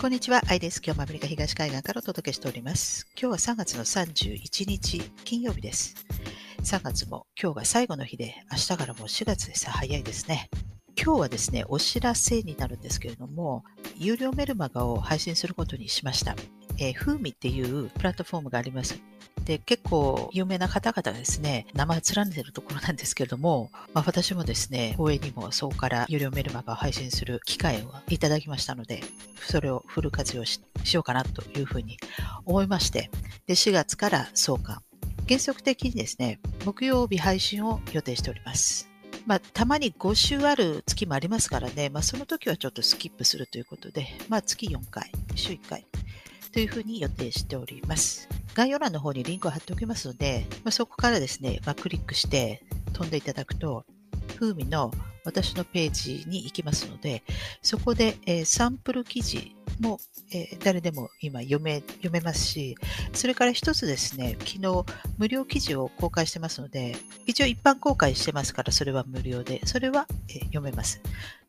こんにちは、アイです。今日もアメリカ東海岸からお届けしております。今日は3月の31日、金曜日です。3月も今日が最後の日で、明日からもう4月です。早いですね。今日はですね、お知らせになるんですけれども、有料メルマガを配信することにしました。えー、フーミっていうプラットフォームがあります。で、結構有名な方々がですね、名前連ねてるところなんですけれども、まあ、私もですね、応援にもそこから有料メルマガを配信する機会をいただきましたので、それをフル活用しようかなというふうに思いまして、で、4月から創刊。原則的にですね、木曜日配信を予定しております。まあ、たまに5週ある月もありますからね、まあ、その時はちょっとスキップするということで、まあ、月4回、週1回というふうに予定しております。概要欄の方にリンクを貼っておきますので、まあ、そこからですね、まあ、クリックして飛んでいただくと、風味の私のページに行きますので、そこで、えー、サンプル記事も、えー、誰でも今読め読めますし、それから一つですね、昨日無料記事を公開してますので、一応一般公開してますから、それは無料で、それは、えー、読めます。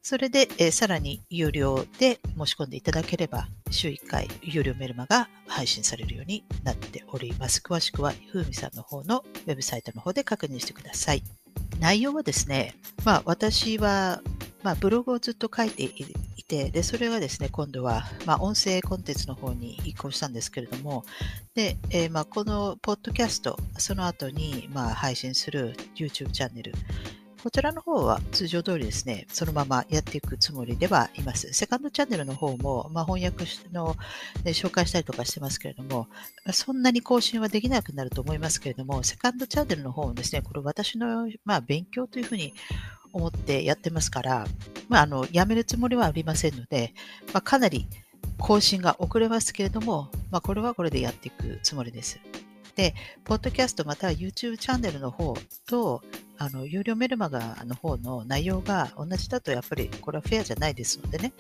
それで、えー、さらに有料で申し込んでいただければ、週1回有料メルマが配信されるようになっております。詳しくは、ふうみさんの方のウェブサイトの方で確認してください。内容はですね、まあ私は、まあ、ブログをずっと書いていて、で、それがですね、今度は、まあ、音声コンテンツの方に移行したんですけれども、で、えー、まあ、このポッドキャスト、その後に、まあ、配信する YouTube チャンネル、こちらの方は通常通りですね、そのままやっていくつもりではいます。セカンドチャンネルの方も、まあ、翻訳の、ね、紹介したりとかしてますけれども、そんなに更新はできなくなると思いますけれども、セカンドチャンネルの方もですね、これ私の、まあ、勉強というふうに思ってやってますから、まあ、あの、やめるつもりはありませんので、まあ、かなり更新が遅れますけれども、まあ、これはこれでやっていくつもりです。で、ポッドキャストまたは YouTube チャンネルの方と、あの、有料メルマガの方の内容が同じだと、やっぱりこれはフェアじゃないですのでね、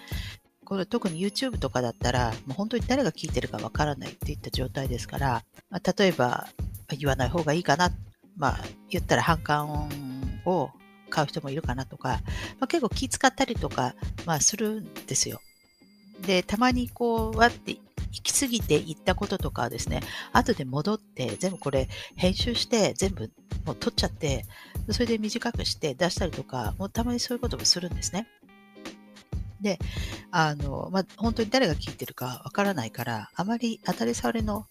これ特に YouTube とかだったら、もう本当に誰が聞いてるかわからないっていった状態ですから、まあ、例えば言わない方がいいかな、まあ、言ったら反感を買う人もいるかなとか、まあ、結構気使ったりとか、まあ、するんですよ。で、たまにこう、わって行き過ぎて言ったこととかはですね、後で戻って、全部これ編集して、全部もう取っちゃって、それで短くして出したりとか、もうたまにそういうこともするんですね。で、あの、まあ、本当に誰が聞いてるかわからないから、あまり当たり障りの、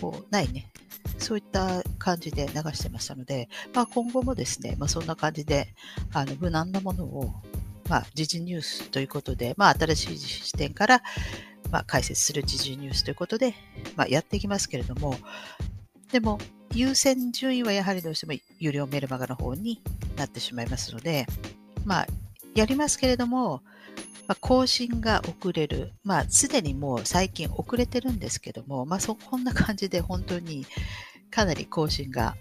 こう、ないね、そういった感じで流してましたので、まあ、今後もですね、まあ、そんな感じで、あの、無難なものを、まあ、時事ニュースということで、まあ、新しい視点から、まあ、解説する時事ニュースということで、まあ、やっていきますけれども、でも、優先順位はやはりどうしても有料メルマガの方になってしまいますので、まあ、やりますけれども、まあ、更新が遅れる。まあ、すでにもう最近遅れてるんですけども、まあ、そこんな感じで本当にかなり更新が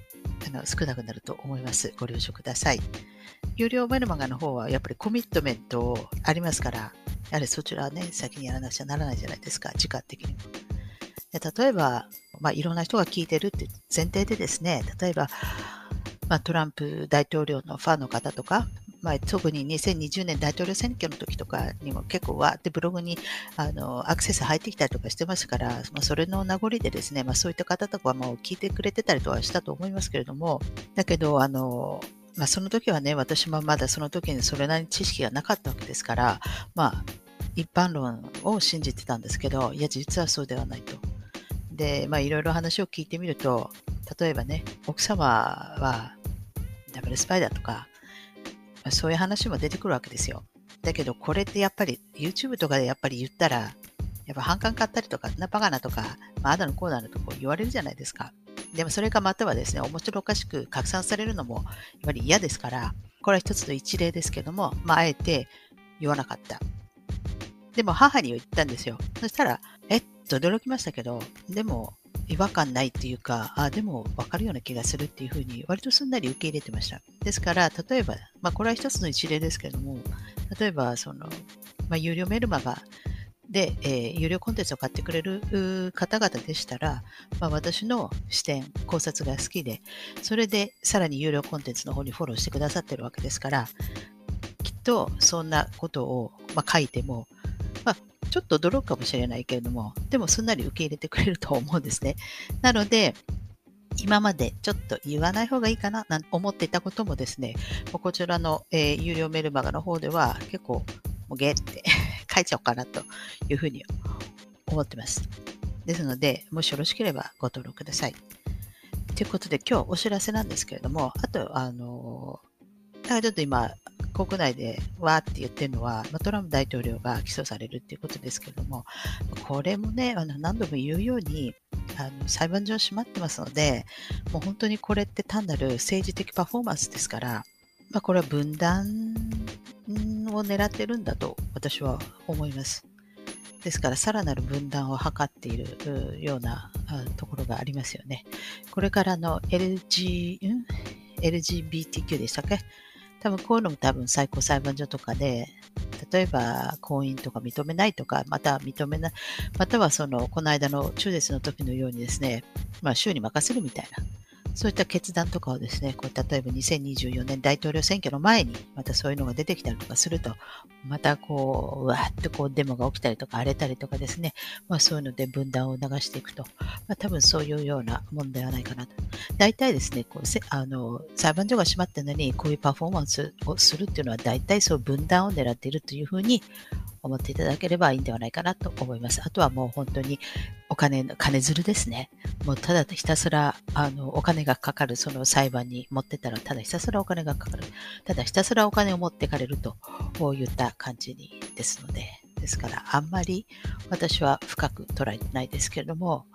あの少なくなると思います。ご了承ください。有料メルマガの方はやっぱりコミットメントありますから、やはりそちらはね、先にやらなくちゃならないじゃないですか、時間的にも。例えば、まあ、いろんな人が聞いてるって前提でですね、例えば、まあ、トランプ大統領のファンの方とか、まあ、特に2020年大統領選挙の時とかにも結構わってブログにあのアクセス入ってきたりとかしてますから、まあ、それの名残でですね、まあ、そういった方とかはも聞いてくれてたりとかしたと思いますけれども、だけど、あの、まあ、その時はね、私もまだその時にそれなりに知識がなかったわけですから、まあ、一般論を信じてたんですけど、いや、実はそうではないと。で、まあ、いろいろ話を聞いてみると、例えばね、奥様はダブルスパイだとか、そういう話も出てくるわけですよ。だけど、これってやっぱり YouTube とかでやっぱり言ったら、やっぱ反感買ったりとか、なバカなとか、まあ、あだのこうだのとこ言われるじゃないですか。でもそれがまたはですね、面白おかしく拡散されるのもやっぱり嫌ですから、これは一つの一例ですけども、まあ、あえて言わなかった。でも母に言ったんですよ。そしたら、えっと驚きましたけど、でも違和感ないっていうか、あ、でも分かるような気がするっていうふうに、割とすんなり受け入れてました。ですから、例えば、まあ、これは一つの一例ですけども、例えば、その、まあ、有料メルマガで、えー、有料コンテンツを買ってくれる方々でしたら、まあ、私の視点、考察が好きで、それでさらに有料コンテンツの方にフォローしてくださってるわけですから、きっとそんなことを、まあ、書いても、ちょっと驚くかもしれないけれども、でもすんなり受け入れてくれると思うんですね。なので、今までちょっと言わない方がいいかななんて思っていたこともですね、こちらの、えー、有料メルマガの方では結構、もうゲーって 書いちゃおうかなというふうに思ってます。ですので、もしよろしければご登録ください。ということで、今日お知らせなんですけれども、あと、あの、だかちょっと今、国内でわーって言ってるのは、トランプ大統領が起訴されるっていうことですけれども、これもね、あの何度も言うように、あの裁判所閉まってますので、もう本当にこれって単なる政治的パフォーマンスですから、まあ、これは分断を狙ってるんだと私は思います。ですから、さらなる分断を図っているようなところがありますよね。これからの LG、ん？LGBTQ でしたっけ？多分こういうのも多分最高裁判所とかで、例えば婚姻とか認めないとか、また認めない、またはその、この間の中絶の時のようにですね、まあ、州に任せるみたいな、そういった決断とかをですね、こう例えば2024年大統領選挙の前に、またそういうのが出てきたりとかすると、またこう、うわーっとこうデモが起きたりとか荒れたりとかですね、まあそういうので分断を流していくと、まあ多分そういうようなもんではないかなと。大体ですね、こうせあの裁判所が閉まってるのに、こういうパフォーマンスをするっていうのは大体そう分断を狙っているというふうに思っていただければいいんではないかなと思います。あとはもう本当にお金の、金づるですね。もうただひたすら、あの、お金がかかる、その裁判に持ってたら、ただひたすらお金がかかる。ただひたすらお金を持ってかれると、こういった感じにですので、ですから、あんまり私は深く捉えてないですけれども、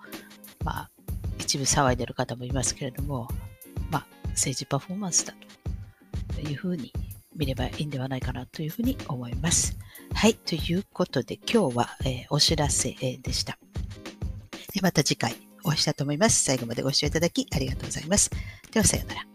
まあ、一部騒いでる方もいますけれども、まあ、政治パフォーマンスだというふうに見ればいいんではないかなというふうに思います。はい。ということで、今日は、えー、お知らせ、でした。でまた次回お会いしたいと思います。最後までご視聴いただきありがとうございます。では、さようなら。